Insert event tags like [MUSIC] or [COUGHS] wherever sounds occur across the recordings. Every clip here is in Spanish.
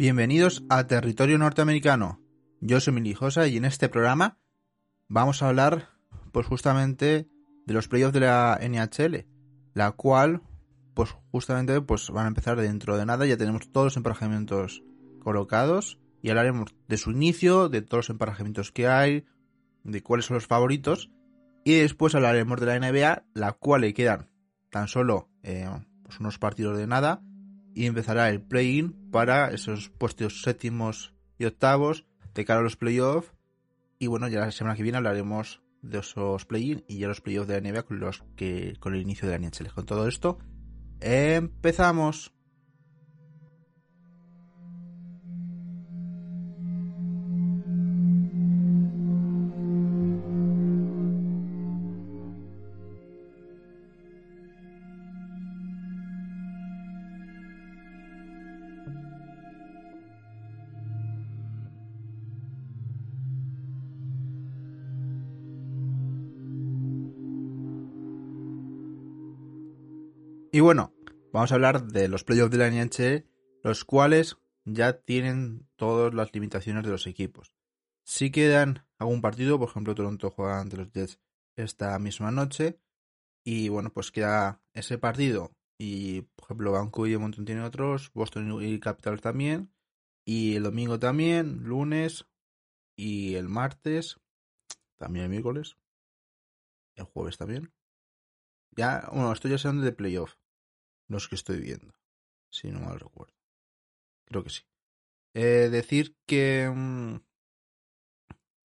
Bienvenidos a Territorio Norteamericano. Yo soy Milijosa y en este programa vamos a hablar pues justamente de los playoffs de la NHL, la cual pues justamente pues van a empezar dentro de nada, ya tenemos todos los emparejamientos colocados y hablaremos de su inicio, de todos los emparejamientos que hay, de cuáles son los favoritos. Y después hablaremos de la NBA, la cual le quedan tan solo eh, pues unos partidos de nada y empezará el play-in para esos puestos séptimos y octavos de cara a los playoffs. Y bueno, ya la semana que viene hablaremos de esos play-in y ya los playoffs de la NBA con los que con el inicio de la NHL. Con todo esto, empezamos. Y bueno, vamos a hablar de los playoffs de la NHL, los cuales ya tienen todas las limitaciones de los equipos. Si quedan algún partido, por ejemplo, Toronto juega ante los Jets esta misma noche, y bueno, pues queda ese partido. Y por ejemplo, Vancouver y Montón tienen otros, Boston y Capital también, y el domingo también, lunes, y el martes, también el miércoles, el jueves también. Ya, bueno, esto ya son de playoff los que estoy viendo, si no mal recuerdo. Creo que sí. Eh, decir que... mm,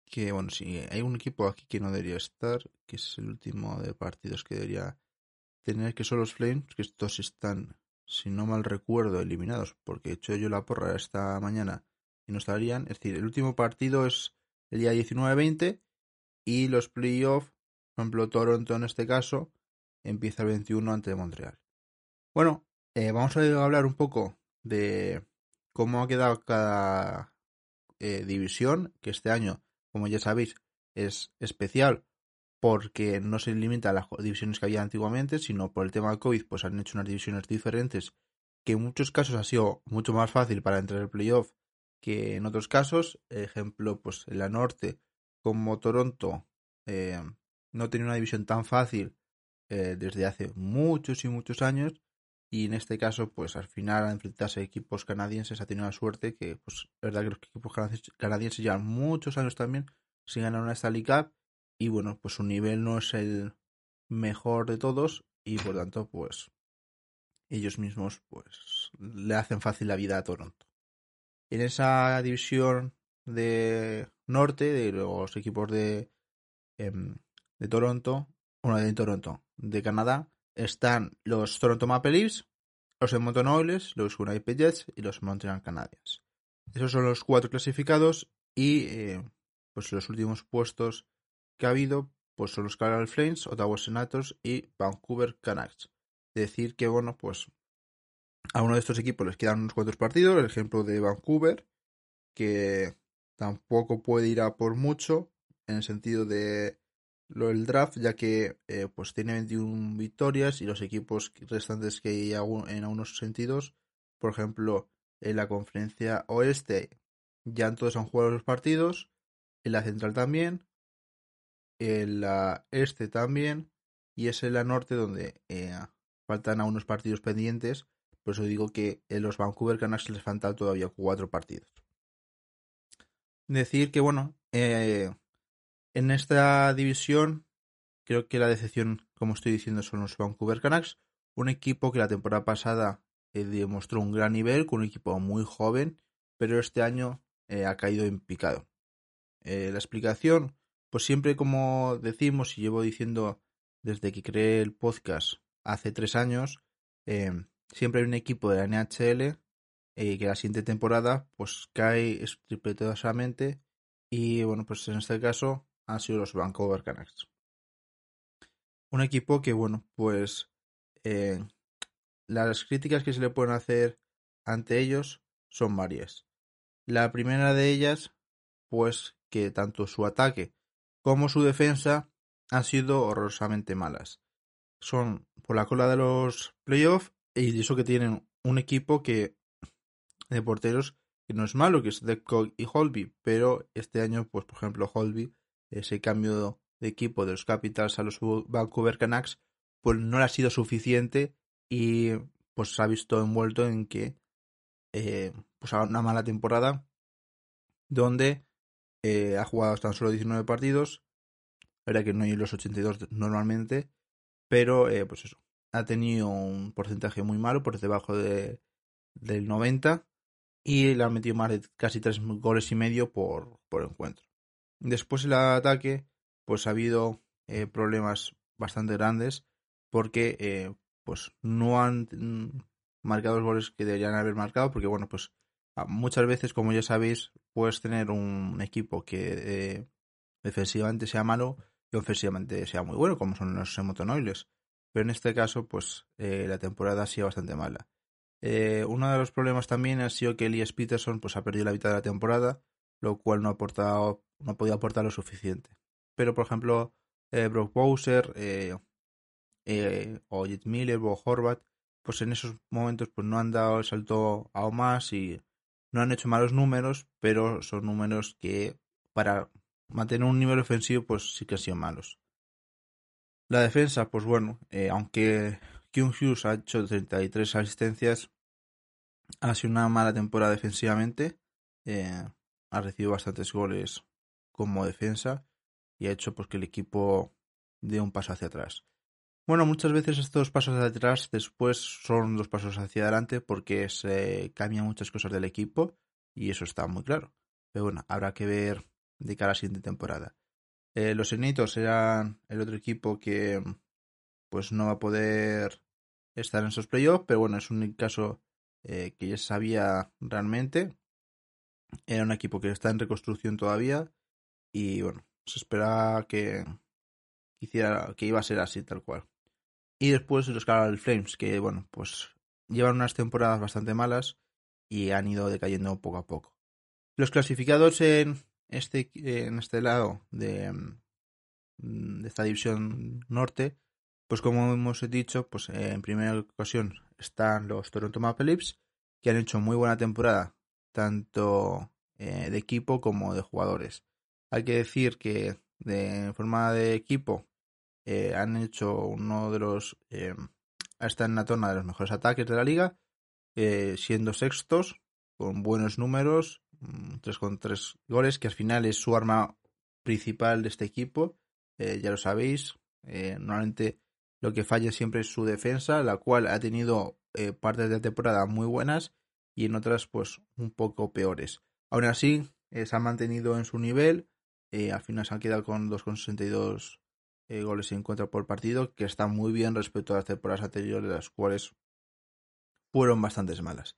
Que, bueno, sí, hay un equipo aquí que no debería estar, que es el último de partidos que debería tener, que son los Flames, que estos están, si no mal recuerdo, eliminados, porque he hecho yo la porra esta mañana y no estarían. Es decir, el último partido es el día 19-20 y los playoffs, por ejemplo, Toronto en este caso, empieza el 21 ante Montreal. Bueno, eh, vamos a hablar un poco de cómo ha quedado cada eh, división, que este año, como ya sabéis, es especial porque no se limita a las divisiones que había antiguamente, sino por el tema del COVID, pues han hecho unas divisiones diferentes, que en muchos casos ha sido mucho más fácil para entrar al playoff que en otros casos. Ejemplo, pues en la norte, como Toronto, eh, no tenía una división tan fácil eh, desde hace muchos y muchos años y en este caso pues al final al enfrentarse a equipos canadienses ha tenido la suerte que pues es verdad que los equipos canadienses, llevan muchos años también sin ganar una Stanley Cup y bueno pues su nivel no es el mejor de todos y por tanto pues ellos mismos pues le hacen fácil la vida a Toronto. En esa división de norte de los equipos de em, de Toronto bueno de Toronto de Canadá están los Toronto Maple Leafs, los Edmonton Oilers, los Winnipeg Jets y los Montreal Canadiens. Esos son los cuatro clasificados y eh, pues los últimos puestos que ha habido pues son los Calgary Flames, Ottawa Senators y Vancouver Canucks. Decir que bueno pues a uno de estos equipos les quedan unos cuantos partidos, el ejemplo de Vancouver que tampoco puede ir a por mucho en el sentido de lo del draft, ya que eh, pues tiene 21 victorias y los equipos restantes que hay en algunos sentidos, por ejemplo, en la conferencia oeste ya todos han jugado los partidos, en la central también, en la este también, y es en la norte donde eh, faltan algunos partidos pendientes, por eso digo que en los Vancouver Canucks les faltan todavía cuatro partidos. Decir que bueno, eh, en esta división, creo que la decepción, como estoy diciendo, son los Vancouver Canucks, un equipo que la temporada pasada eh, demostró un gran nivel, con un equipo muy joven, pero este año eh, ha caído en picado. Eh, la explicación, pues siempre como decimos y llevo diciendo desde que creé el podcast hace tres años, siempre hay un equipo de la NHL que la siguiente temporada pues cae estrepitosamente y bueno pues en este caso han sido los Vancouver Canucks. Un equipo que, bueno, pues eh, las críticas que se le pueden hacer ante ellos son varias. La primera de ellas, pues que tanto su ataque como su defensa han sido horrorosamente malas. Son por la cola de los playoffs y eso que tienen un equipo que de porteros que no es malo, que es Deadcock y Holby, pero este año, pues por ejemplo, Holby, ese cambio de equipo de los Capitals a los Vancouver Canucks, pues no le ha sido suficiente y pues se ha visto envuelto en que eh, pues una mala temporada donde eh, ha jugado tan solo 19 partidos, era que no hay los 82 normalmente, pero eh, pues eso, ha tenido un porcentaje muy malo, por debajo de, del 90, y le ha metido más de casi 3 goles y medio por, por encuentro. Después el ataque, pues ha habido eh, problemas bastante grandes, porque eh, pues no han marcado los goles que deberían haber marcado, porque bueno, pues muchas veces, como ya sabéis, puedes tener un equipo que eh, defensivamente sea malo y ofensivamente sea muy bueno, como son los Emotonoiles. Pero en este caso, pues eh, la temporada ha sido bastante mala. Eh, uno de los problemas también ha sido que Elias Peterson pues, ha perdido la mitad de la temporada, lo cual no ha aportado, no ha podido aportar lo suficiente. Pero, por ejemplo, Brock Bowser o Jet Miller o Horvat, pues en esos momentos pues no han dado el salto aún más y no han hecho malos números, pero son números que para mantener un nivel ofensivo pues sí que han sido malos. La defensa, pues bueno, eh, aunque Kyung Hughes ha hecho 33 asistencias, ha sido una mala temporada defensivamente. Eh, ha recibido bastantes goles como defensa y ha hecho pues, que el equipo dé un paso hacia atrás. Bueno, muchas veces estos pasos hacia atrás después son dos pasos hacia adelante porque se cambian muchas cosas del equipo y eso está muy claro. Pero bueno, habrá que ver de cara a la siguiente temporada. Eh, los Enitos eran el otro equipo que pues no va a poder estar en esos playoffs, pero bueno, es un caso eh, que ya sabía realmente. Era un equipo que está en reconstrucción todavía y bueno, se esperaba que, hiciera, que iba a ser así tal cual. Y después los Calgary Flames, que bueno, pues llevan unas temporadas bastante malas y han ido decayendo poco a poco. Los clasificados en este, en este lado de, de esta división norte, pues como hemos dicho, pues en primera ocasión están los Toronto Maple Leafs, que han hecho muy buena temporada, tanto eh, de equipo como de jugadores. Hay que decir que de forma de equipo eh, han hecho uno de los. Eh, está en la tona de los mejores ataques de la liga, eh, siendo sextos, con buenos números, 3 mm, con 3 goles, que al final es su arma principal de este equipo. Eh, ya lo sabéis, normalmente lo que falla siempre es su defensa, la cual ha tenido partes de temporada muy buenas y en otras, pues, un poco peores. Aún así, se ha mantenido en su nivel. Al final se han quedado con 2,62 eh, goles en contra por partido, que está muy bien respecto a las temporadas anteriores, las cuales fueron bastante malas.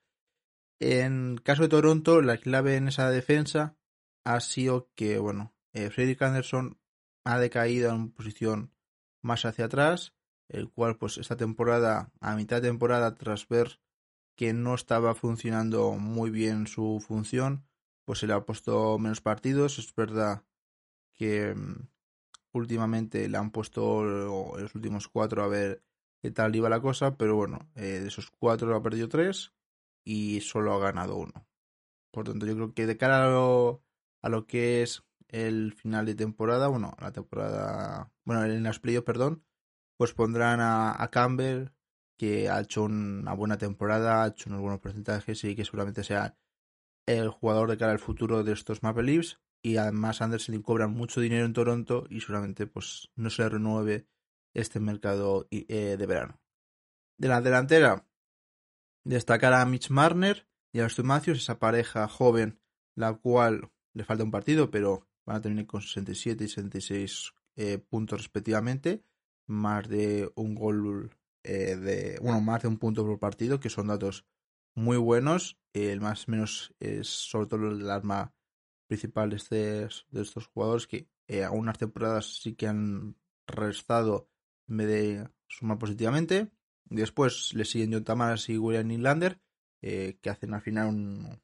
En caso de Toronto, la clave en esa defensa ha sido que, bueno, eh, Frederick Anderson ha decaído en posición más hacia atrás, el cual, pues, esta temporada, a mitad de temporada, tras ver que no estaba funcionando muy bien su función, pues se le ha puesto menos partidos. Es verdad que mm, últimamente le han puesto los últimos cuatro a ver qué tal iba la cosa, pero bueno, eh, de esos cuatro ha perdido tres y solo ha ganado uno. Por tanto, yo creo que de cara a lo, a lo que es el final de temporada, bueno, la temporada, bueno, en las playoffs, perdón, pues pondrán a, a Campbell, que ha hecho una buena temporada, ha hecho unos buenos porcentajes y que seguramente sea el jugador de cara al futuro de estos Maple Leafs y además Anderson le cobran mucho dinero en Toronto y seguramente pues no se renueve este mercado eh, de verano. De la delantera, destacar a Mitch Marner y a Austin Matthews, esa pareja joven, la cual le falta un partido, pero van a terminar con 67 y 66 eh, puntos respectivamente, más de un gol eh, de, bueno, más de un punto por partido, que son datos muy buenos. el más menos es sobre todo el arma principal de, estos jugadores que eh, algunas temporadas sí que han restado en vez de sumar positivamente. Después le siguen John Tamaras y William Nylander, eh, que hacen al final un,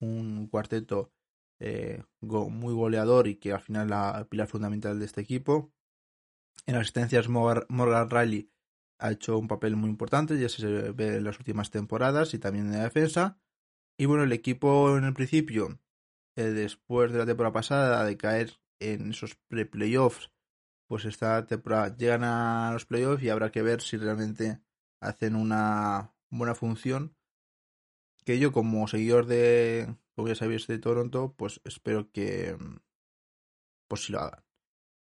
un cuarteto eh, muy goleador y que al final la pilar fundamental de este equipo. En asistencias, Morgan Riley ha hecho un papel muy importante, ya se ve en las últimas temporadas y también en la defensa. Y bueno, el equipo en el principio, después de la temporada pasada, de caer en esos pre-playoffs, pues esta temporada llegan a los playoffs y habrá que ver si realmente hacen una buena función. Que yo, como seguidor de, como ya sabéis, de Toronto, pues espero que pues si lo hagan.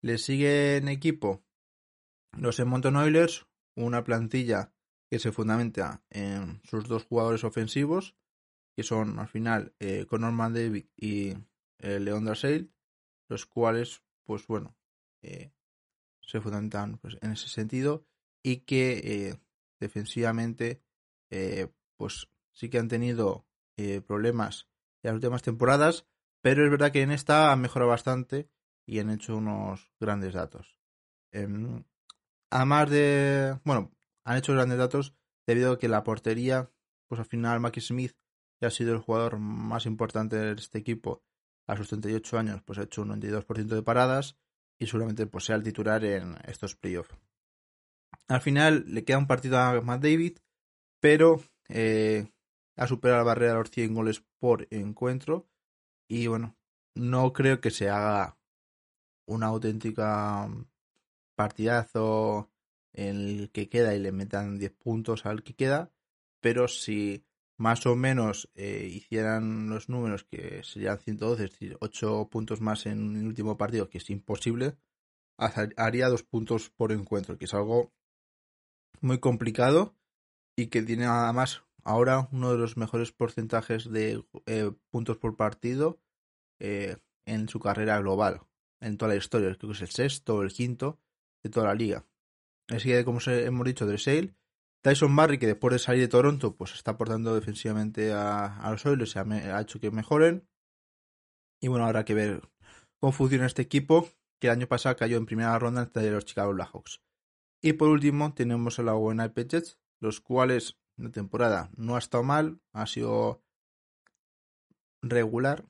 Le sigue en equipo los Edmonton Oilers, una plantilla que se fundamenta en sus dos jugadores ofensivos, que son al final eh, Conor McDavid y eh, Leon los cuales, pues bueno, eh, se fundamentan pues, en ese sentido y que eh, defensivamente, pues sí que han tenido problemas en las últimas temporadas, pero es verdad que en esta han mejorado bastante y han hecho unos grandes datos. Em, además de, bueno, han hecho grandes datos debido a que la portería, pues al final Mackie Smith, que ha sido el jugador más importante de este equipo a sus 38 años, pues ha hecho un 92% de paradas y seguramente pues sea el titular en estos playoffs. Al final le queda un partido a Matt David, pero eh, ha superado la barrera de los 100 goles por encuentro y bueno, no creo que se haga una auténtica partidazo en el que queda y le metan 10 puntos al que queda, pero si más o menos eh, hicieran los números que serían 112, es decir, 8 puntos más en el último partido, que es imposible, haría 2 puntos por encuentro, que es algo muy complicado y que tiene además ahora uno de los mejores porcentajes de eh, puntos por partido eh, en su carrera global, en toda la historia. Creo que es el sexto o el quinto de toda la liga. Así que, como hemos dicho, de Sale, Tyson Barry, que después de salir de Toronto, pues está aportando defensivamente a, los Oilers y ha, hecho que mejoren. Y bueno, habrá que ver cómo funciona este equipo, que el año pasado cayó en primera ronda de los Chicago Blackhawks. Y por último, tenemos a la Winnipeg Jets, los cuales la temporada no ha estado mal, ha sido regular.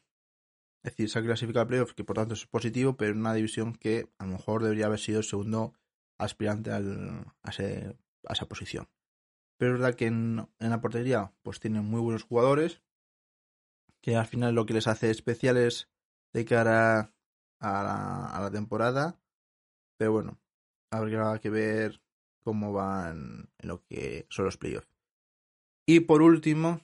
Es decir, se ha clasificado a playoffs, que por tanto es positivo, pero en una división que a lo mejor debería haber sido el segundo aspirante al, a, esa posición. Pero es verdad que en, la portería pues tienen muy buenos jugadores, que al final lo que les hace especiales de cara a la, a temporada. Pero bueno, habrá que ver cómo van en lo que son los playoffs. Y por último,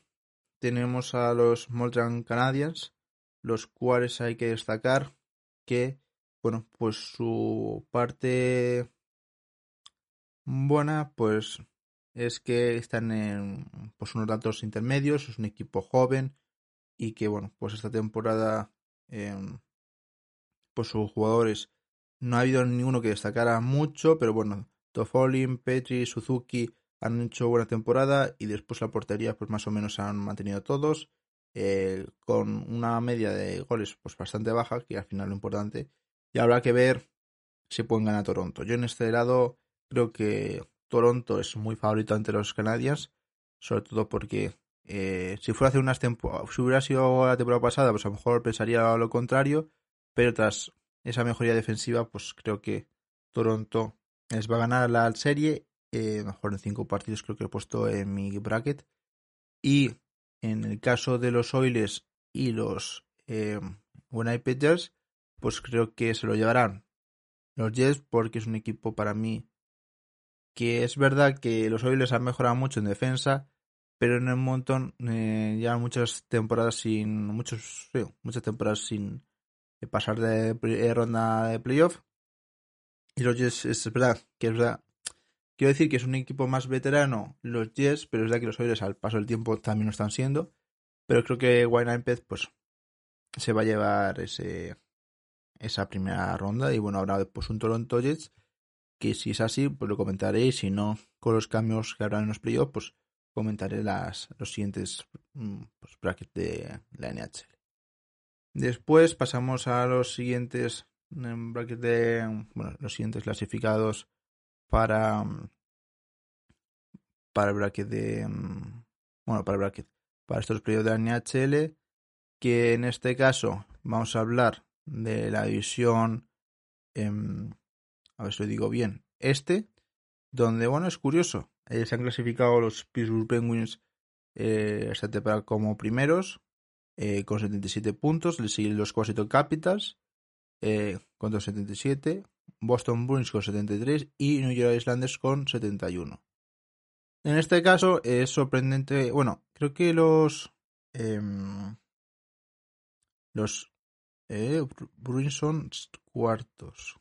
tenemos a los Montreal Canadiens, los cuales hay que destacar que, bueno, pues su parte buena, pues es que están en pues, unos datos intermedios, es un equipo joven y que, bueno, pues esta temporada, em, pues sus jugadores no ha habido ninguno que destacara mucho, pero bueno, Tofolin, Petri, Suzuki han hecho buena temporada y después la portería pues más o menos han mantenido todos eh, con una media de goles pues bastante baja que al final lo importante y habrá que ver si pueden ganar Toronto. Yo en este lado creo que Toronto es muy favorito ante los Canadiens sobre todo porque eh, si fuera hace unas temporadas si hubiera sido la temporada pasada pues a lo mejor pensaría lo contrario pero tras esa mejoría defensiva pues creo que Toronto les va a ganar la serie eh, mejor en cinco partidos creo que he puesto en mi bracket. Y en el caso de los Oilers y los eh, Winnipeg pues creo que se lo llevarán los Jets porque es un equipo para mí que es verdad que los Oilers han mejorado mucho en defensa, pero en el montón eh, ya muchas temporadas sin muchos muchas temporadas sin pasar de, de ronda de playoff y los Jets es verdad que es verdad Quiero decir que es un equipo más veterano los Jets, pero es verdad que los Oilers al paso del tiempo también lo están siendo. Pero creo que Winnipeg pues se va a llevar ese esa primera ronda y bueno, habrá después un Toronto Jets que si es así pues lo comentaré y si no con los cambios que habrá en los playoffs pues comentaré las los siguientes mm, pues, brackets de la NHL. Después pasamos a los siguientes mm, brackets de bueno, los siguientes clasificados para para el bracket de bueno para el bracket para estos periodos de NHL que en este caso vamos a hablar de la división a ver si lo digo bien este donde bueno es curioso eh, se han clasificado los Pittsburgh Penguins eh, esta temporada como primeros eh, con 77 puntos. Le siguen los Washington Capitals eh, con 277, Boston Bruins con 73 y New York Islanders con 71. En este caso es sorprendente. Bueno, creo que los. Em, los eh, Bruins son cuartos.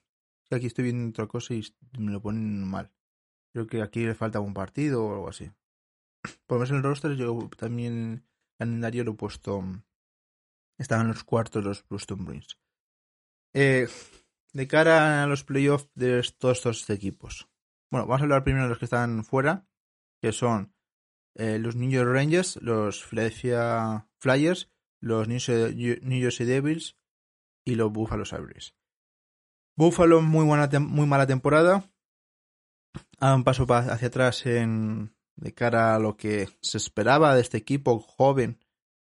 Aquí estoy viendo otra cosa y me lo ponen mal. Creo que aquí le falta un partido o algo así. [CLEARS THROAT] Por lo menos en el roster yo también el calendario lo he puesto. Estaban los cuartos los Boston Bruins. Eh, de cara a los playoffs de todos estos equipos. Bueno, vamos a hablar primero de los que están fuera, que son eh, los New York Rangers, los Philadelphia Flyers, los New Jersey Devils y los Buffalo Sabres. Buffalo, muy, buena muy mala temporada. A un paso hacia atrás en, de cara a lo que se esperaba de este equipo joven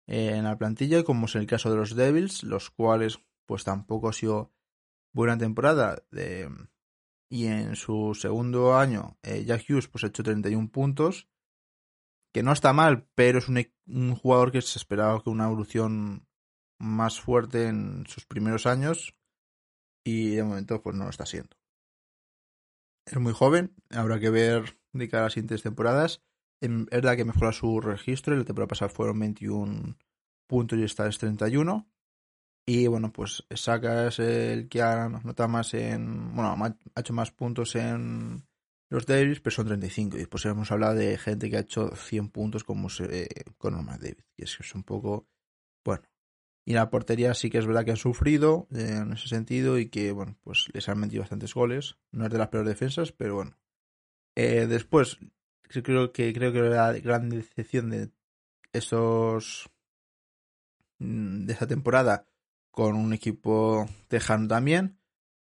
en la plantilla, como es el caso de los Devils, los cuales pues tampoco ha sido buena temporada. De, y en su segundo año, eh, Jack Hughes pues ha hecho 31 puntos, que no está mal, pero es un, e-, un jugador que se esperaba con una evolución más fuerte en sus primeros años y de momento pues no lo está siendo. Es muy joven, habrá que ver de cara a las siguientes temporadas. Es verdad que mejora su registro, la temporada pasada fueron 21 puntos y esta es 31. Y bueno, pues Saka es el que ha notado más en. Bueno, ha hecho más puntos en los Davis, pero son 35. Y después hemos hablado de gente que ha hecho 100 puntos como eh, con Norman David. Y es que es un poco. Bueno. Y la portería sí que es verdad que han sufrido eh, en ese sentido y que, bueno, pues les han metido bastantes goles. No es de las peores defensas, pero bueno. Eh, después, creo que, creo que la gran decepción de estos. Mm, de esta temporada con un equipo tejano también,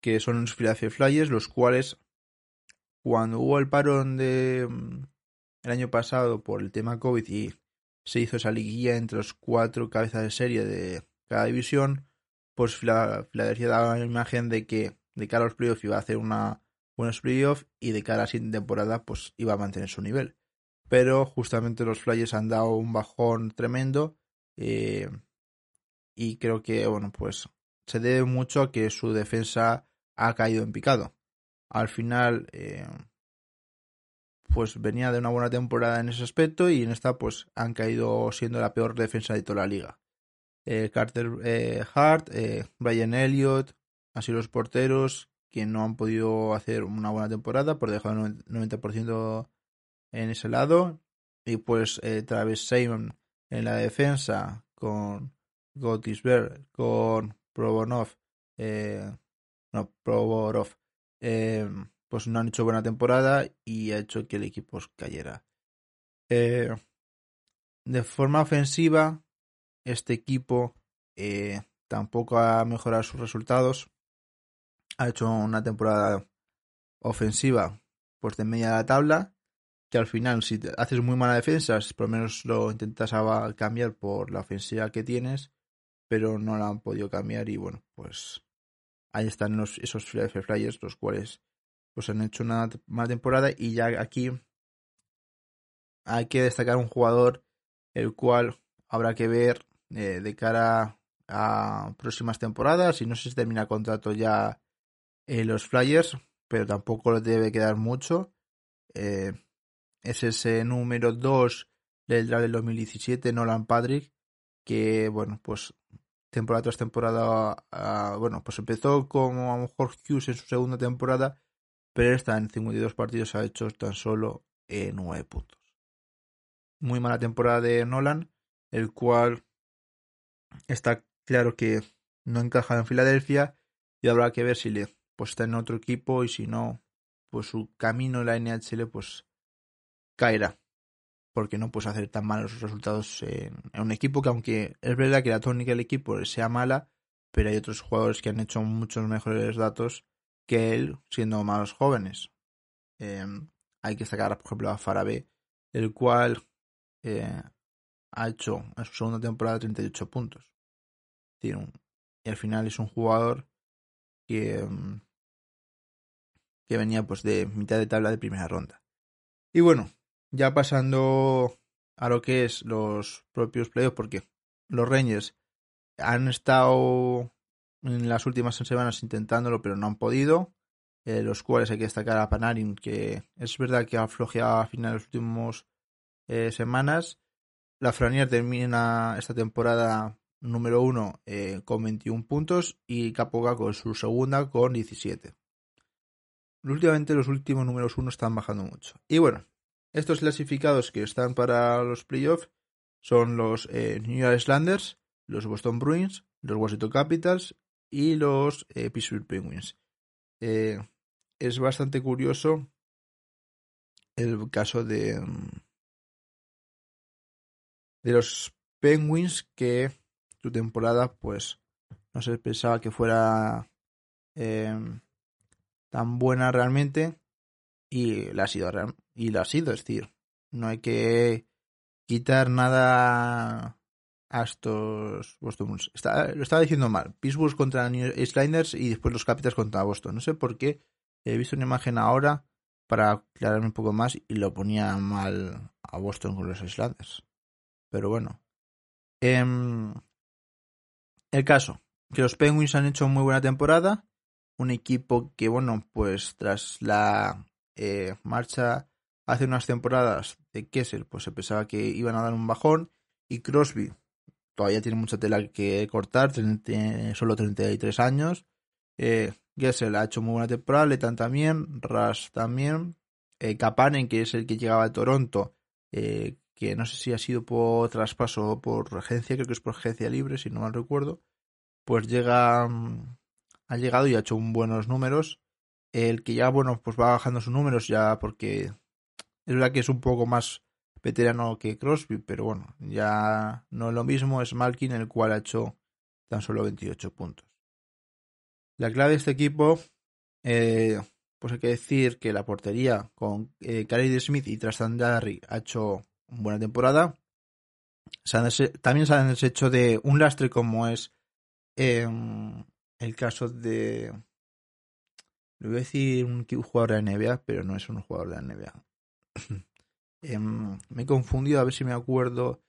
que son los Philadelphia Flyers, los cuales cuando hubo el parón de mm, el año pasado por el tema COVID y se hizo esa liguilla entre los cuatro cabezas de serie de cada división, pues Philadelphia daba la imagen de que de cara a los playoffs iba a hacer una buenos playoffs y de cara a la siguiente temporada pues iba a mantener su nivel. Pero justamente los Flyers han dado un bajón tremendo. Eh, y creo que, bueno, pues se debe mucho a que su defensa ha caído en picado. Al final, eh, pues venía de una buena temporada en ese aspecto y en esta, pues han caído siendo la peor defensa de toda la liga. Eh, Carter eh, Hart, Brian Elliott, así los porteros que no han podido hacer una buena temporada por dejar el 90% en ese lado. Y pues Travis Simon en la defensa con Gotisberg con Probonov, eh, no, Provorov, eh, pues no han hecho buena temporada y ha hecho que el equipo cayera. Eh, de forma ofensiva, este equipo eh, tampoco ha mejorado sus resultados. Ha hecho una temporada ofensiva pues de media de la tabla que al final si haces muy mala defensa, por lo menos lo intentas cambiar por la ofensiva que tienes pero no la han podido cambiar y bueno, pues ahí están esos Flyers, los cuales pues han hecho una mala temporada y ya aquí hay que destacar un jugador el cual habrá que ver eh, de cara a próximas temporadas y no sé si termina contrato ya en los Flyers, pero tampoco le debe quedar mucho. Eh, es ese número 2 del draft del 2017, Nolan Patrick, que bueno, pues temporada tras temporada, ah, bueno, pues empezó como a lo mejor Hughes en su segunda temporada, pero esta en 52 partidos ha hecho tan solo 9 eh, puntos. Muy mala temporada de Nolan, el cual está claro que no encaja en Filadelfia y habrá que ver si le pues está en otro equipo y si no, pues su camino en la NHL pues caerá porque no puedes hacer tan malos resultados en, un equipo que aunque es verdad que la tónica del equipo sea mala, pero hay otros jugadores que han hecho muchos mejores datos que él siendo más jóvenes. Em, hay que sacar, por ejemplo, a Farabe, el cual eh, ha hecho en su segunda temporada 38 puntos. y al final es un jugador que, em, que venía pues de mitad de tabla de primera ronda. Y bueno, ya pasando a lo que es los propios playoffs, porque los Rangers han estado en las últimas semanas intentándolo, pero no han podido. Eh, los cuales hay que destacar a Panarin, que es verdad que ha flojeado a finales de las últimas eh, semanas. La Franier termina esta temporada número uno eh, con 21 puntos y Capoga con su segunda con 17. Últimamente los últimos números uno están bajando mucho. Y bueno, estos clasificados que están para los playoffs son los New York Islanders, los Boston Bruins, los Washington Capitals y los Pittsburgh Penguins. es bastante curioso el caso de, mm, de los Penguins que su temporada pues no se pensaba que fuera em, tan buena realmente y la ha sido y la ha sido es decir no hay que quitar nada a estos Boston Está, lo estaba diciendo mal Pittsburgh contra New Islanders y después los Capitals contra Boston no sé por qué he visto una imagen ahora para aclararme un poco más y lo ponía mal a Boston con los Islanders pero bueno. Em, el caso, que los Penguins han hecho muy buena temporada. Un equipo que, bueno, pues tras la eh, marcha hace unas temporadas de Kessel, pues se pensaba que iban a dar un bajón. Y Crosby todavía tiene mucha tela que cortar, tiene solo 33 años. Eh, Kessel ha hecho muy buena temporada, Letan también, Rush también. Eh, Kapanen, que es el que llegaba a Toronto, eh, que no sé si ha sido por traspaso o por agencia, creo que es por agencia libre, si no mal recuerdo, pues llega, mm, ha llegado y ha hecho un buenos números. El que ya, bueno, pues va bajando sus números ya porque es verdad que es un poco más veterano que Crosby, pero bueno, ya no es lo mismo, es Malkin el cual ha hecho tan solo 28 puntos. La clave de este equipo, eh, pues hay que decir que la portería con eh, Smith y Tristan Darry ha hecho buena temporada. también se han deshecho de un lastre como es em, el caso de... Le voy a decir un jugador de la NBA, pero no es un jugador de la NBA. Em, me he confundido, a ver si me acuerdo.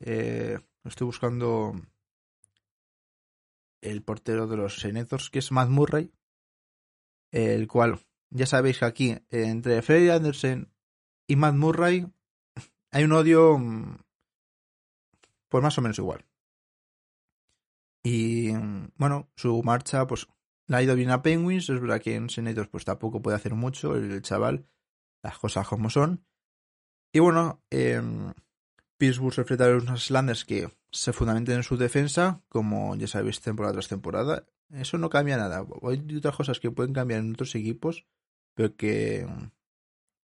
Eh, estoy buscando el portero de los Senators, que es Matt Murray. El cual, ya sabéis que aquí, entre Freddy Anderson y Matt Murray, hay un odio mm, pues más o menos igual. Y mm, bueno, su marcha pues le ha ido bien a Penguins, es verdad que en Senators pues tampoco puede hacer mucho el chaval, las cosas como son. Y bueno, eh, Pittsburgh enfrenta a los Islanders que se fundamentan en su defensa, como ya sabéis temporada tras temporada. Eso no cambia nada. Hay otras cosas que pueden cambiar en otros equipos, pero que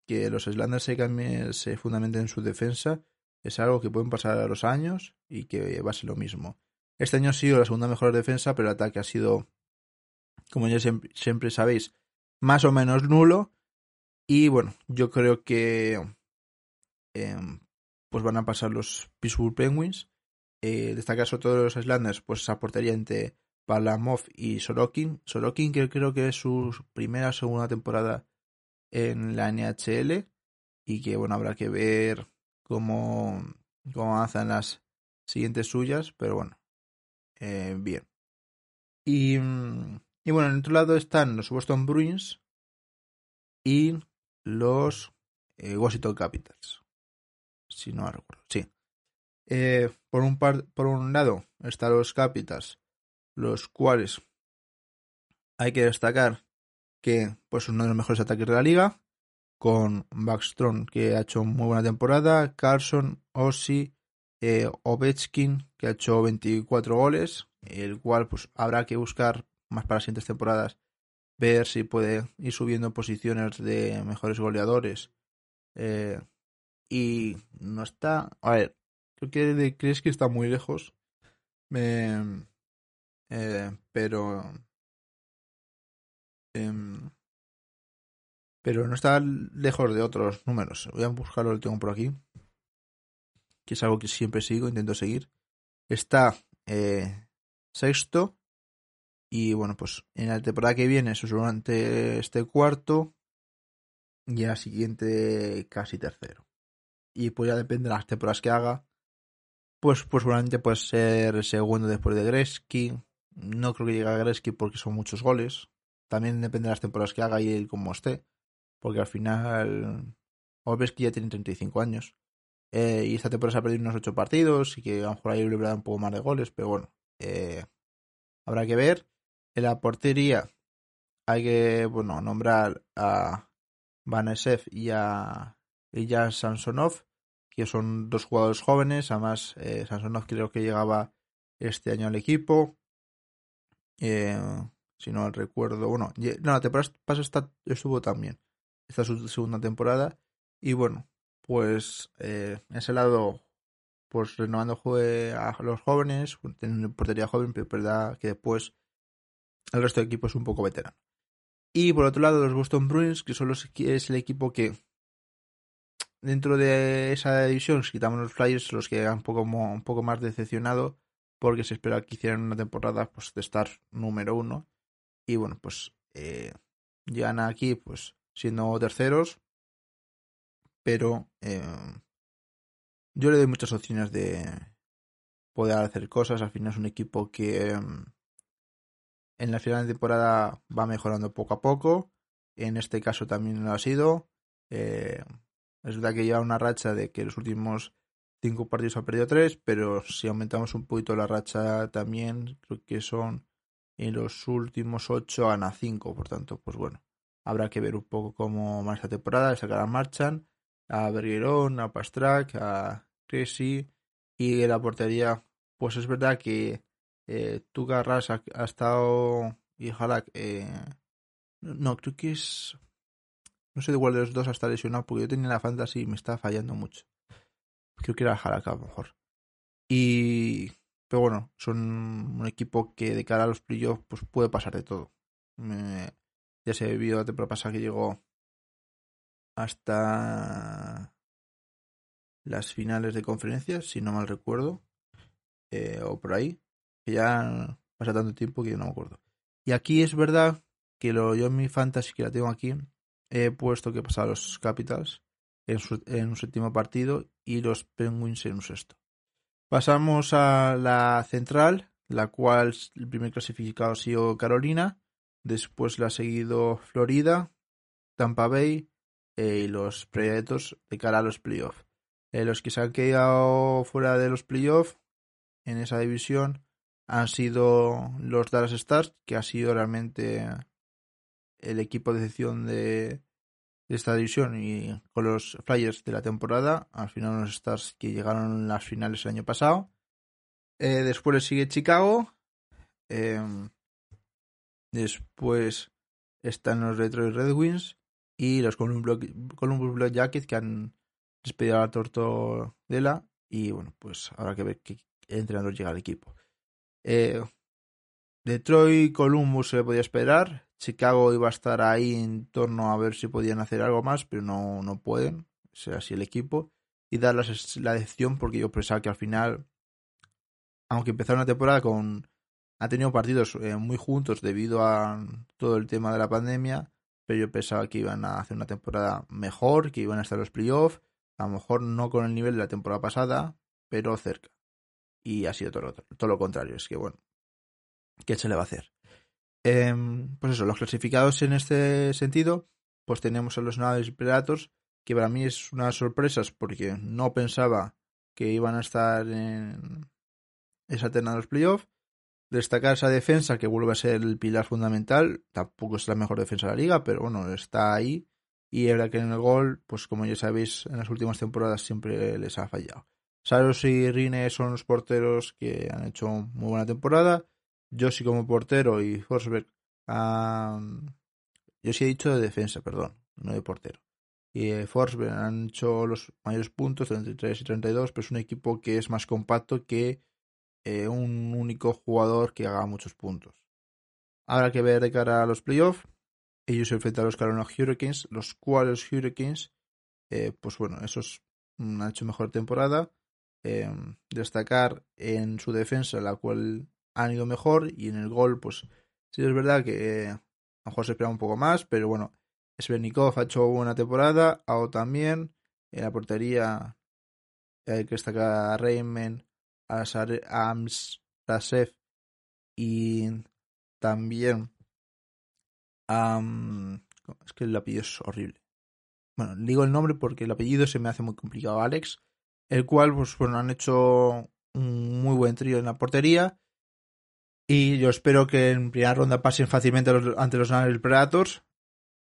que los Islanders se fundamenten en su defensa es algo que pueden pasar a los años y que va a ser lo mismo. Este año ha sido la segunda mejor defensa, pero el ataque ha sido, como ya siempre, sabéis, más o menos nulo. Y bueno, yo creo que em, pues van a pasar los Pittsburgh Penguins. Eh, destacar sobre todo los Islanders, pues aportaría entre Palamov y Sorokin. Sorokin, que creo que es su primera o segunda temporada en la NHL y que bueno habrá que ver cómo, cómo avanzan las siguientes suyas, pero bueno, eh, bien. Y, y bueno, en otro lado están los Boston Bruins y los eh, Washington Capitals. Si no recuerdo, sí. Eh, por, un par, por un lado están los Capitals, los cuales hay que destacar que pues uno de los mejores ataques de la liga, con Backstrom, que ha hecho muy buena temporada, Carlson, Ossi, eh, Ovechkin, que ha hecho 24 goles, el cual pues habrá que buscar más para las siguientes temporadas, ver si puede ir subiendo posiciones de mejores goleadores. Eh, y no está, a ver, creo que crees que está muy lejos, me, eh, pero Em, pero no está lejos de otros números. Voy a buscarlo, lo tengo por aquí. Que es algo que siempre sigo, intento seguir. Está eh, sexto. Y bueno, pues en la temporada que viene, seguramente este cuarto. Y en la siguiente casi tercero. Y pues ya depende de las temporadas que haga. Pues, pues seguramente puede ser segundo después de Gretzky. No creo que llegue a Gretzky porque son muchos goles. También depende de las temporadas que haga y él como esté. Porque al final que ya tiene 35 años. Eh, y esta temporada se ha perdido unos 8 partidos y que a lo mejor ahí le un poco más de goles. Pero bueno, eh, habrá que ver. En la portería hay que, bueno, nombrar a Vanesev y a Ilya Sansonov, que son dos jugadores jóvenes. Además, eh, Sansonov creo que llegaba este año al equipo. Eh, si no recuerdo, bueno, no, la temporada pasada estuvo también. Esta es su segunda temporada. Y bueno, pues eh, ese lado, pues renovando a los jóvenes, teniendo portería joven, pero verdad que después el resto de equipos es un poco veterano. Y por otro lado, los Boston Bruins, que son los, es el equipo que dentro de esa división, si quitamos los Flyers, los que han un poco, un poco más decepcionado, porque se espera que hicieran una temporada pues, de estar número uno. Y bueno, pues eh, llegan aquí pues siendo terceros, pero eh, yo le doy muchas opciones de poder hacer cosas. Al final es un equipo que em, en la final de temporada va mejorando poco a poco. En este caso también lo ha sido. Eh, es verdad que lleva una racha de que los últimos cinco partidos ha perdido tres, pero si aumentamos un poquito la racha también, creo que son en los últimos ocho gana cinco. Por tanto, pues bueno, habrá que ver un poco cómo va esta temporada, sacar marchan a Bergerón, a Pastrak, a Cressy y la portería, pues es verdad que eh, Tuga ha, estado y Halak, eh, no, creo que es, no sé de cuál de los dos estado lesionado porque yo tenía la fantasy y me está fallando mucho. Creo que era Halak a lo mejor. Y, pero bueno, son un equipo que de cara a los playoffs pues puede pasar de todo. ya se vio la temporada pasada que llegó hasta las finales de conferencias, si no mal recuerdo, eh, o por ahí que ya pasa tanto tiempo que yo no me acuerdo. Y aquí es verdad que lo, yo en mi fantasy que la tengo aquí he puesto que pasaba los Capitals en, un séptimo partido y los Penguins en un sexto. Pasamos a la central, la cual el primer clasificado ha sido Carolina, después la ha seguido Florida, Tampa Bay eh, y los Predators de cara a los playoffs. Eh, los que se han quedado fuera de los playoffs en esa división han sido los Dallas Stars, que ha sido realmente el equipo de excepción de, esta división y con los Flyers de la temporada. Al final los Stars que llegaron a las finales el año pasado. Eh, después le sigue Chicago. Em, después están los Detroit Red Wings y los Columbus, Blue Jackets que han despedido a la Tortodela. Y bueno, pues habrá que ver qué entrenador llega al equipo. Eh, Detroit, Columbus se podía esperar. Chicago iba a estar ahí en torno a ver si podían hacer algo más, pero no, no pueden. Ser así el equipo. Y darles la decepción porque yo pensaba que al final, aunque empezaron la temporada con. Ha tenido partidos eh, muy juntos debido a todo el tema de la pandemia, pero yo pensaba que iban a hacer una temporada mejor, que iban a estar los playoffs, a lo mejor no con el nivel de la temporada pasada, pero cerca y ha sido todo todo lo contrario. Es que, bueno, ¿qué se le va a hacer? Em, pues eso, los clasificados en este sentido, pues tenemos a los Naves Predators, que para mí es una sorpresa porque no pensaba que iban a estar en esa terna de los playoffs. Destacar esa defensa que vuelve a ser el pilar fundamental. Tampoco es la mejor defensa de la liga, pero bueno, está ahí. Y verdad que en el gol, pues como ya sabéis, en las últimas temporadas siempre les ha fallado. Saros y Rine son los porteros que han hecho muy buena temporada. Josi como portero y Forsberg. yo sí he dicho de defensa, perdón, no de portero. Y Forsberg han hecho los mayores puntos, 33 y 32, pero es un equipo que es más compacto que eh, un único jugador que haga muchos puntos. Habrá que ver de cara a los playoffs. Ellos se enfrentan a los Carolina Hurricanes, los cuales Hurricanes, eh, pues bueno, esos han hecho mejor temporada Em, destacar en su defensa, la cual han ido mejor, y en el gol, pues sí es verdad que a lo mejor se espera un poco más, pero bueno, Svernikov ha hecho buena temporada, Ao también, en la portería hay que destacar a Reimen, a Amsrasef y también a... es que el apellido es horrible. Bueno, digo el nombre porque el apellido se me hace muy complicado. Alex, el cual, pues bueno, han hecho un muy buen trío en la portería. Y yo espero que en primera ronda pasen fácilmente ante los Nashville Predators,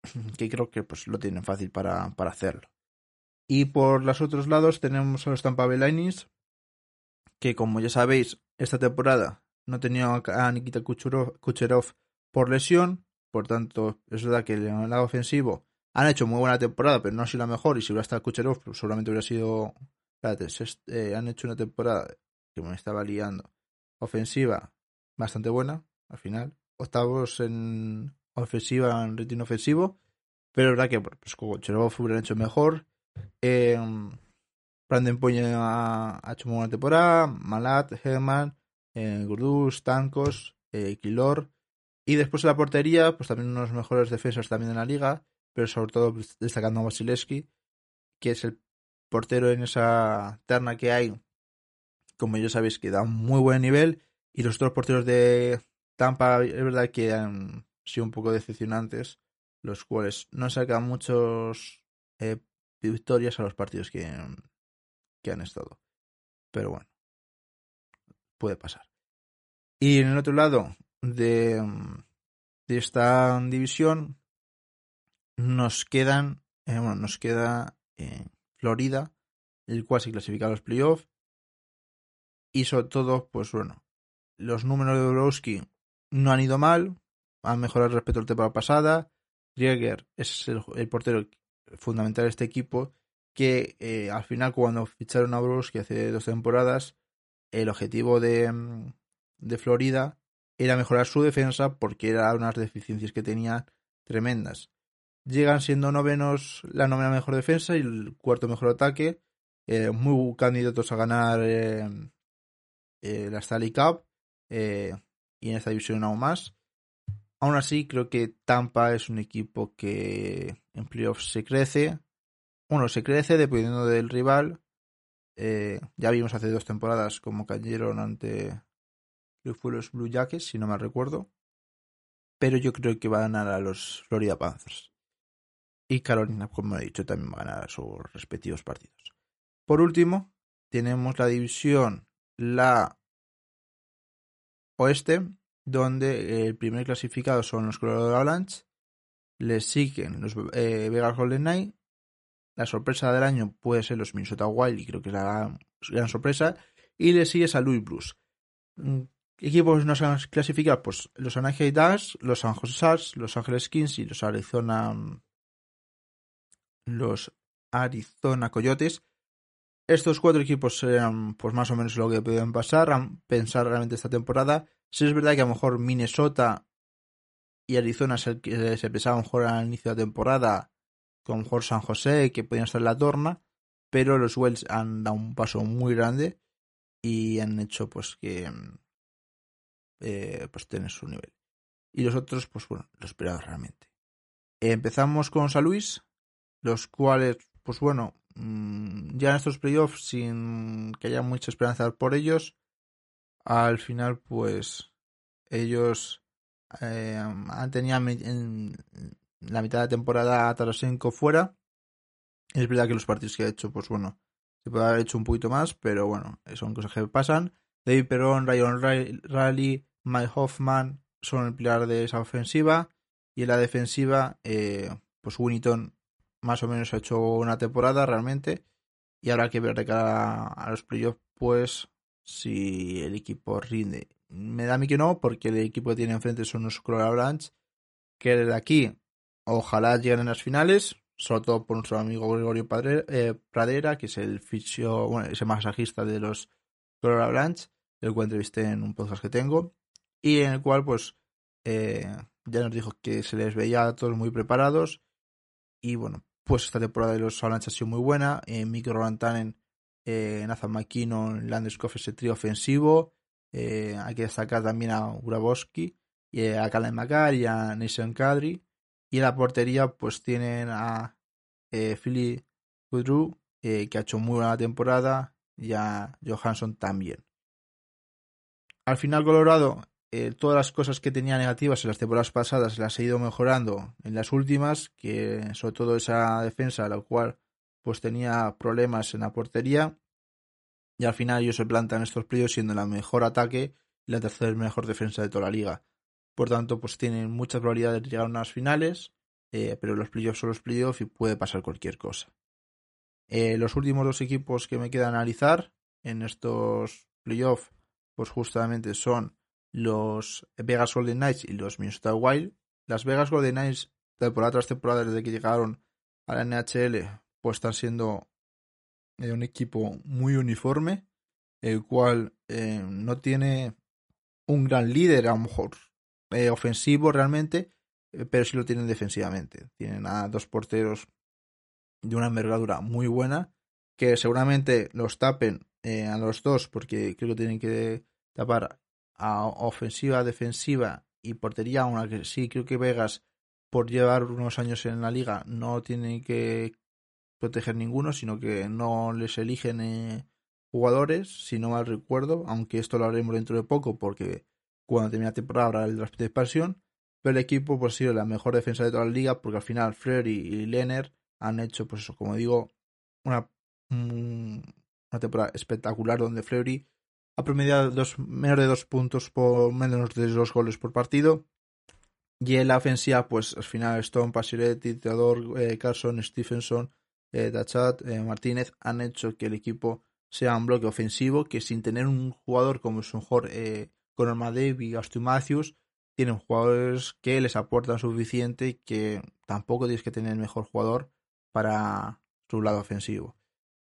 [CLEARS THROAT] que creo que pues lo tienen fácil para, para hacerlo. Y por los otros lados tenemos a los Tampa Bay Lightning, que como ya sabéis, esta temporada no tenía a Nikita Kucherov por lesión, por tanto, es verdad que en el lado ofensivo han hecho muy buena temporada, pero no ha sido la mejor, y si hubiera estado Kucherov, pues seguramente hubiera sido... Espérate, eh, han hecho una temporada que me estaba liando. Ofensiva bastante buena, al final. Octavos en ofensiva, en rating ofensivo. Pero es verdad que pues, con Cherov hubieran hecho mejor. Eh, Brandon Poña ha, hecho muy buena temporada. Malat, Herman, eh, Gurdus, Tankos, eh, Kilor. Y después en la portería, pues también unos mejores defensas también en la liga. Pero sobre todo pues, destacando a Vasilevsky, que es el portero en esa terna que hay como ya sabéis, que da un muy buen nivel. Y los otros porteros de Tampa, es verdad que han sido un poco decepcionantes, los cuales no sacan muchos eh, victorias a los partidos que, que han estado. Pero bueno, puede pasar. Y en el otro lado de, de esta división nos quedan, eh, bueno, nos queda eh, Florida, el cual se clasifica a los playoffs y sobre todo, pues bueno, los números de Borowski no han ido mal, han mejorado respecto a la temporada pasada. Rieger es el, portero fundamental de este equipo que eh, al final cuando ficharon a Borowski hace dos temporadas, el objetivo de, mm, de Florida era mejorar su defensa porque eran unas deficiencias que tenía tremendas. Llegan siendo novenos la novena mejor defensa y el cuarto mejor ataque, eh, muy candidatos a ganar eh, eh, la Stanley Cup eh, y en esta división aún más. Aún así, creo que Tampa es un equipo que en playoffs se crece. Bueno, se crece dependiendo del rival. Eh, ya vimos hace dos temporadas como cayeron ante los Blue Jackets, si no me recuerdo. Pero yo creo que va a ganar a los Florida Panthers. Y Carolina, como he dicho, también va a ganar a sus respectivos partidos. Por último, tenemos la división la oeste, donde el primer clasificado son los Colorado Avalanche, les siguen los eh, Vegas Golden Knight, la sorpresa del año puede ser los Minnesota Wild y creo que es la gran, sorpresa, y le sigue a Louis Blues. Mm, equipos no han clasificado, pues los Anaheim Ducks, los San Jose Sharks, los Ángeles Kings y los Arizona los Arizona Coyotes estos cuatro equipos serán pues más o menos lo que pueden pasar, pensar realmente esta temporada. Si es verdad que a lo mejor Minnesota y Arizona se, se pensaba mejor al inicio de la temporada, con mejor San José, que podían estar en la torna, pero los Wells han dado un paso muy grande y han hecho pues que eh, pues tener su nivel. Y los otros, pues bueno, lo esperado realmente. empezamos con San Luis, los cuales, pues bueno, ya en estos playoffs, sin que haya mucha esperanza por ellos, al final, pues ellos eh, han tenido en la mitad de la temporada a Tarasenko fuera. Es verdad que los partidos que ha hecho, pues bueno, se puede haber hecho un poquito más, pero bueno, son cosas que pasan. David Perón, Ryan Rally, Mike Hoffman son el pilar de esa ofensiva. Y en la defensiva, eh, pues Winnington más o menos ha hecho una temporada realmente. Y habrá que ver de cara a los playoffs, pues, si el equipo rinde. Me da a mí que no, porque el equipo que tiene enfrente son los Colorado Avalanche, que de aquí ojalá lleguen en las finales, sobre todo por nuestro amigo Gregorio eh, Pradera, que es el fisio, bueno, ese masajista de los Colorado el cual entrevisté en un podcast que tengo, y en el cual, pues, eh, ya nos dijo que se les veía a todos muy preparados, y bueno, pues esta temporada de los Avalanche ha sido muy buena. Eh, Mikko Rantanen, eh, Nathan McKinnon, Landeskog ese trío ofensivo. Eh, hay que destacar también a Grabowski, y a Kalen Makar y a Nation Kadri. Y en la portería pues tienen a eh, Philly que ha hecho muy buena temporada. y a Johansson también. Al final Colorado, eh, todas las cosas que tenía negativas en las temporadas pasadas las ha ido mejorando en las últimas, que sobre todo esa defensa, la cual pues tenía problemas en la portería, y al final ellos se plantan estos playoffs siendo la mejor ataque y la tercera mejor defensa de toda la liga. Por tanto, pues tienen mucha probabilidad de llegar a unas finales, eh, pero los playoffs son los playoffs y puede pasar cualquier cosa. Eh, los últimos dos equipos que me queda analizar en estos playoffs, pues justamente son los Vegas Golden Knights y los Minnesota Wild. Las Vegas Golden Knights, temporada tras temporada desde que llegaron a la NHL, pues están siendo eh, un equipo muy uniforme, el cual eh, no tiene un gran líder, a lo mejor ofensivo realmente, pero sí lo tienen defensivamente. Tienen a dos porteros de una envergadura muy buena, que seguramente los tapen eh, a los dos, porque creo que tienen que tapar a ofensiva, defensiva y portería, aunque sí creo que Vegas, por llevar unos años en la liga, no tiene que proteger ninguno, sino que no les eligen eh, jugadores, si no mal recuerdo, aunque esto lo haremos dentro de poco, porque cuando termine la temporada habrá el draft de expansión, pero el equipo pues, ha sido la mejor defensa de toda la liga, porque al final Fleury y Lenner han hecho, pues eso, como digo, una, una temporada espectacular donde Fleury ha promediado dos, menos de dos puntos por menos de dos goles por partido. Y en la ofensiva, pues al final Stone, Pasiretti, Teodor, eh, Carson, Stephenson, eh, Dachat, eh, Martínez han hecho que el equipo sea un bloque ofensivo que sin tener un jugador como es un mejor eh, Conor McDavid y Austin Matthews, tienen jugadores que les aportan suficiente y que tampoco tienes que tener el mejor jugador para su lado ofensivo.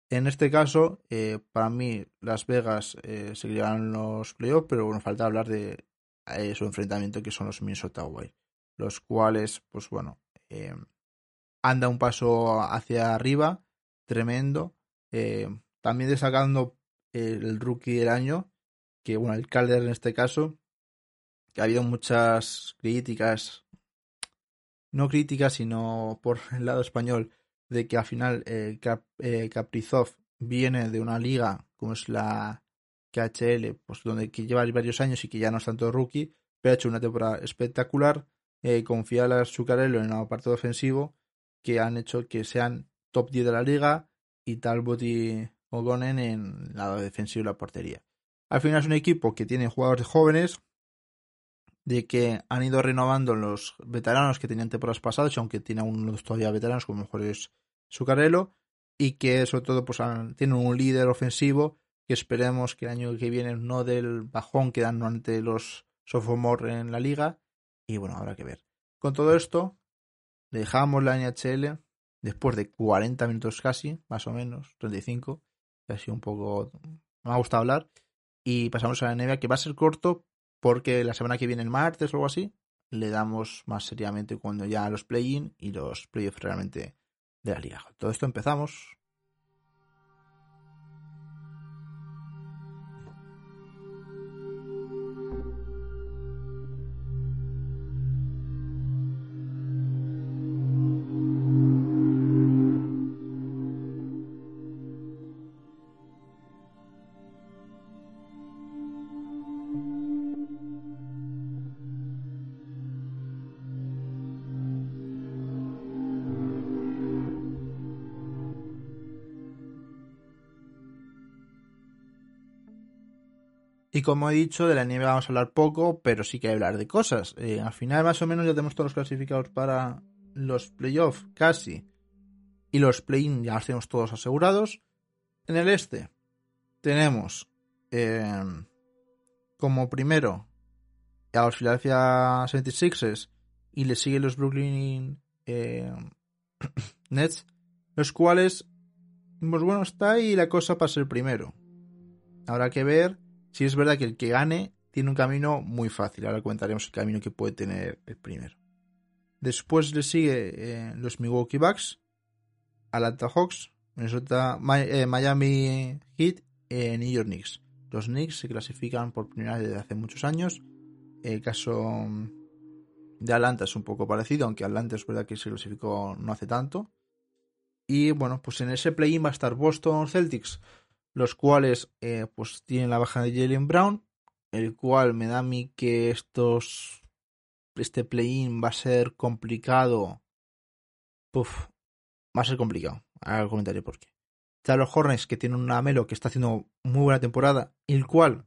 En este caso, eh, para mí, Las Vegas eh, seguirán los playoffs, pero bueno, falta hablar de eh, su enfrentamiento que son los Minnesota Wild, los cuales, pues bueno, eh, anda un paso hacia arriba, tremendo. también destacando el rookie del año, que bueno, el Calder en este caso, que ha habido muchas críticas, no críticas, sino por el lado español, de que al final eh, eh, Kaprizov viene de una liga como es la KHL, pues donde que lleva varios años y que ya no es tanto rookie, pero ha hecho una temporada espectacular. Eh, confía a Zuccarello en el apartado ofensivo que han hecho que sean top 10 de la liga y Talbot y Ogonen en la defensiva y la portería. Al final es un equipo que tiene jugadores jóvenes, de que han ido renovando los veteranos que tenían temporadas pasadas, aunque tiene unos todavía veteranos, como mejor es Sucarelo, y que sobre todo pues tienen un líder ofensivo que esperemos que el año que viene no del bajón que dan ante los sophomore en la liga, y bueno, habrá que ver. Con todo esto, dejamos la NHL después de 40 minutos casi, más o menos, 35, casi un poco, me ha gustado hablar, y pasamos a la NBA que va a ser corto porque la semana que viene, el martes o algo así, le damos más seriamente cuando ya los play-in y los playoffs realmente de la liga. Todo esto empezamos. Y como he dicho, de la nieve vamos a hablar poco, pero sí que hay que hablar de cosas. Eh, al final, más o menos, ya tenemos todos los clasificados para los playoffs, casi. Y los play-in ya los tenemos todos asegurados. En el este tenemos eh, como primero a los Philadelphia 76ers y le siguen los Brooklyn eh, [COUGHS] Nets, los cuales, pues bueno, está ahí la cosa para ser primero. Habrá que ver si es verdad que el que gane tiene un camino muy fácil. Ahora comentaremos el camino que puede tener el primero. Después le sigue eh, los Milwaukee Bucks, Atlanta Hawks, Minnesota, eh, Miami Heat, eh, New York Knicks. Los Knicks se clasifican por primera vez desde hace muchos años. El caso de Atlanta es un poco parecido, aunque Atlanta es verdad que se clasificó no hace tanto. Y bueno, pues en ese play-in va a estar Boston Celtics, los cuales eh, pues tienen la baja de Jalen Brown, el cual me da a mí que estos este play-in va a ser complicado. Puf, va a ser complicado. Ahora el comentario por qué. Están los Hornets que tienen una Melo que está haciendo muy buena temporada, el cual,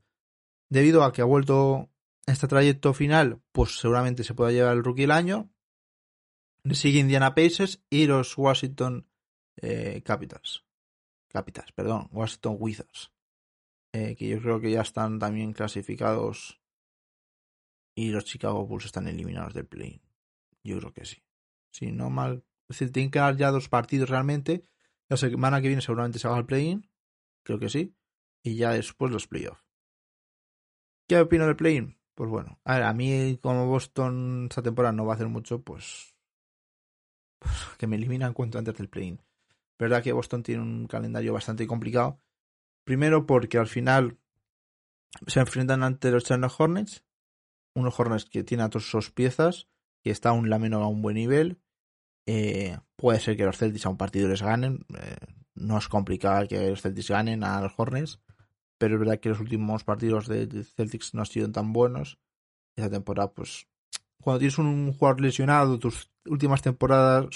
debido a que ha vuelto este trayecto final, pues seguramente se pueda llevar el rookie del año. Le sigue Indiana Pacers y los Washington eh, Capitals. Capitals, perdón, Washington Wizards. Eh, que yo creo que ya están también clasificados y los Chicago Bulls están eliminados del play. Yo creo que sí. Si no mal. Es decir, tienen que dar ya dos partidos realmente. La semana que viene seguramente se haga el play-in. Creo que sí. Y ya después los playoffs. ¿Qué opino del play-in? Pues bueno, a ver, a mí como Boston esta temporada no va a hacer mucho, pues, pues que me eliminan cuanto antes del play-in. Verdad que Boston tiene un calendario bastante complicado. Primero porque al final se enfrentan ante los Charlotte Hornets, unos Hornets que tienen a todas sus piezas, que está un Lameno a un buen nivel. Eh, puede ser que los Celtics a un partido les ganen. Eh, no es complicado que los Celtics ganen a los Hornets. Pero es verdad que los últimos partidos de Celtics no han sido tan buenos. Esta temporada, pues, cuando tienes un jugador lesionado, tus últimas temporadas,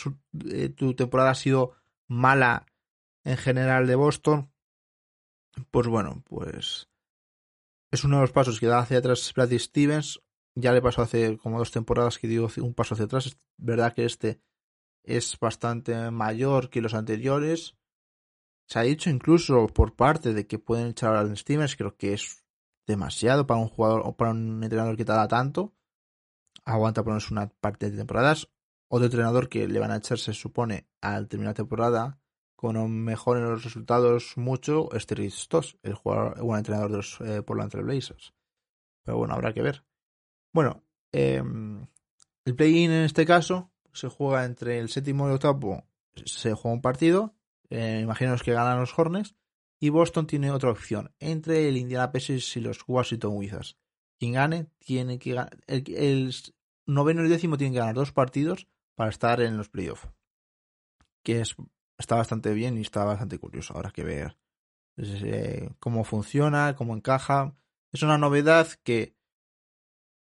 eh, tu temporada ha sido mala en general de Boston. Pues bueno, pues es uno de los pasos que da hacia atrás Brady Stevens. Ya le pasó hace como dos temporadas que dio un paso hacia atrás. Es verdad que este es bastante mayor que los anteriores. Se ha dicho incluso por parte de que pueden echar a Stevens. Creo que es demasiado para un jugador o para un entrenador que te da tanto. Aguanta ponerse una parte de temporadas. Otro entrenador que le van a echar, se supone, al terminar la temporada con mejoren los resultados mucho, es Terry el jugador, buen entrenador de los eh, Portland Trail Blazers. Pero bueno, habrá que ver. Bueno, em, el play-in en este caso se juega entre el séptimo y el octavo. Se juega un partido. Eh, imaginaos que ganan los Hornets. Y Boston tiene otra opción entre el Indiana Pacers y los Washington Wizards. Quien gane tiene que ganar. El, noveno y el décimo tienen que ganar dos partidos para estar en los playoffs. Que es está bastante bien y está bastante curioso. Habrá que ver eh, cómo funciona, cómo encaja. Es una novedad que,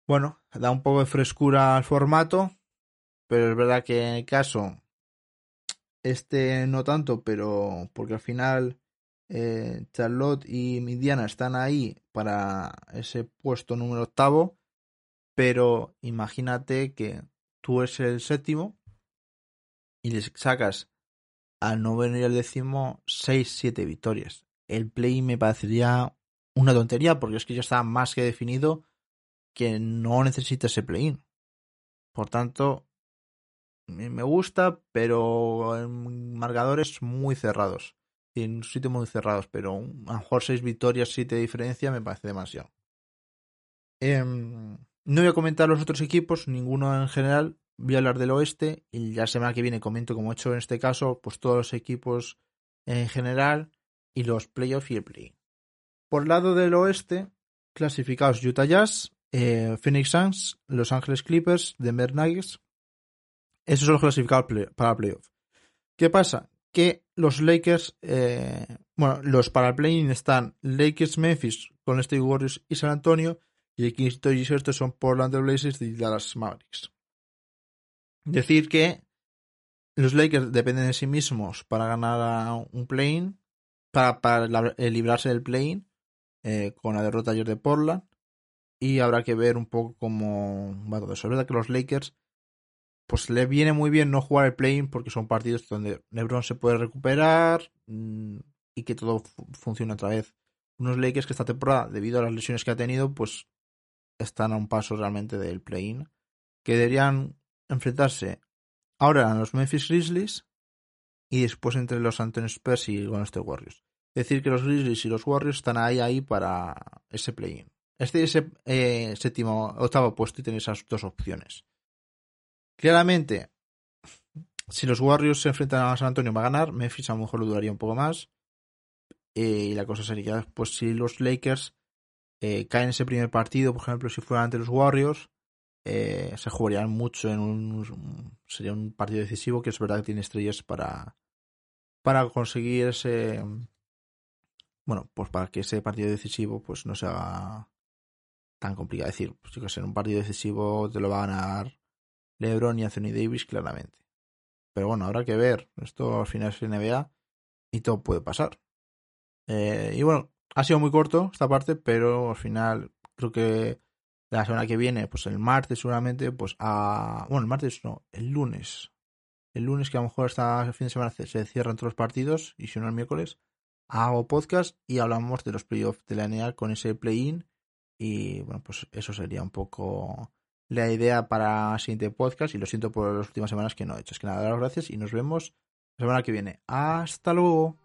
bueno, da un poco de frescura al formato, pero es verdad que en el caso, este no tanto, pero porque al final eh, Charlotte y Indiana están ahí para ese puesto número octavo, pero imagínate que tú eres el séptimo y les sacas al noveno y al décimo 6-7 victorias. El play me parecería una tontería porque es que ya está más que definido que no necesita ese play-in. Por tanto, me gusta, pero en marcadores muy cerrados. En sitios muy cerrados, pero a lo mejor 6 victorias, 7 de diferencia me parece demasiado. Em, no voy a comentar los otros equipos, ninguno en general, voy a hablar del oeste y la semana que viene comento, como he hecho en este caso, pues todos los equipos en general y los playoffs y el play. Por lado del oeste, clasificados Utah Jazz, eh, Phoenix Suns, Los Angeles Clippers, Denver Nuggets. Esos son los clasificados para playoff. ¿Qué pasa? Que los Lakers, eh, bueno, los para el play están Lakers, Memphis, con State Warriors y San Antonio. Y el quinto y sexto son Portland Blazers y Dallas Mavericks. Decir que los Lakers dependen de sí mismos para ganar un play para, para eh, librarse del play eh, con la derrota ayer de Portland. Y habrá que ver un poco cómo va todo eso. Es verdad que los Lakers, pues le viene muy bien no jugar el play porque son partidos donde LeBron se puede recuperar mm, y que todo funcione otra vez. Unos Lakers que esta temporada, debido a las lesiones que ha tenido, pues están a un paso realmente del play-in. Que deberían enfrentarse ahora a los Memphis Grizzlies y después entre los Antonio Spurs y Golden State Warriors. Es decir, que los Grizzlies y los Warriors están ahí ahí para ese play-in. Este es el eh, séptimo, octavo puesto y tenéis esas dos opciones. Claramente, si los Warriors se enfrentan a San Antonio va a ganar, Memphis a lo mejor lo duraría un poco más. Eh, y la cosa sería, pues si los Lakers eh, caen en ese primer partido, por ejemplo, si fueran ante los Warriors, eh, se jugarían mucho en un sería un partido decisivo que es verdad que tiene estrellas para para conseguir ese bueno, pues para que ese partido decisivo pues no sea tan complicado. Decir, pues que en un partido decisivo te lo va a ganar LeBron y Anthony Davis claramente. Pero bueno, habrá que ver. Esto al final es NBA y todo puede pasar. Eh, y bueno, ha sido muy corto esta parte, pero al final creo que la semana que viene, pues el martes seguramente, pues a... Bueno, el martes no, el lunes. El lunes que a lo mejor está fin de semana se cierran todos los partidos y si no el miércoles, hago podcast y hablamos de los playoffs de la NBA con ese play-in y bueno, pues eso sería un poco la idea para el siguiente podcast y lo siento por las últimas semanas que no he hecho. Es que nada, daros gracias y nos vemos la semana que viene. Hasta luego.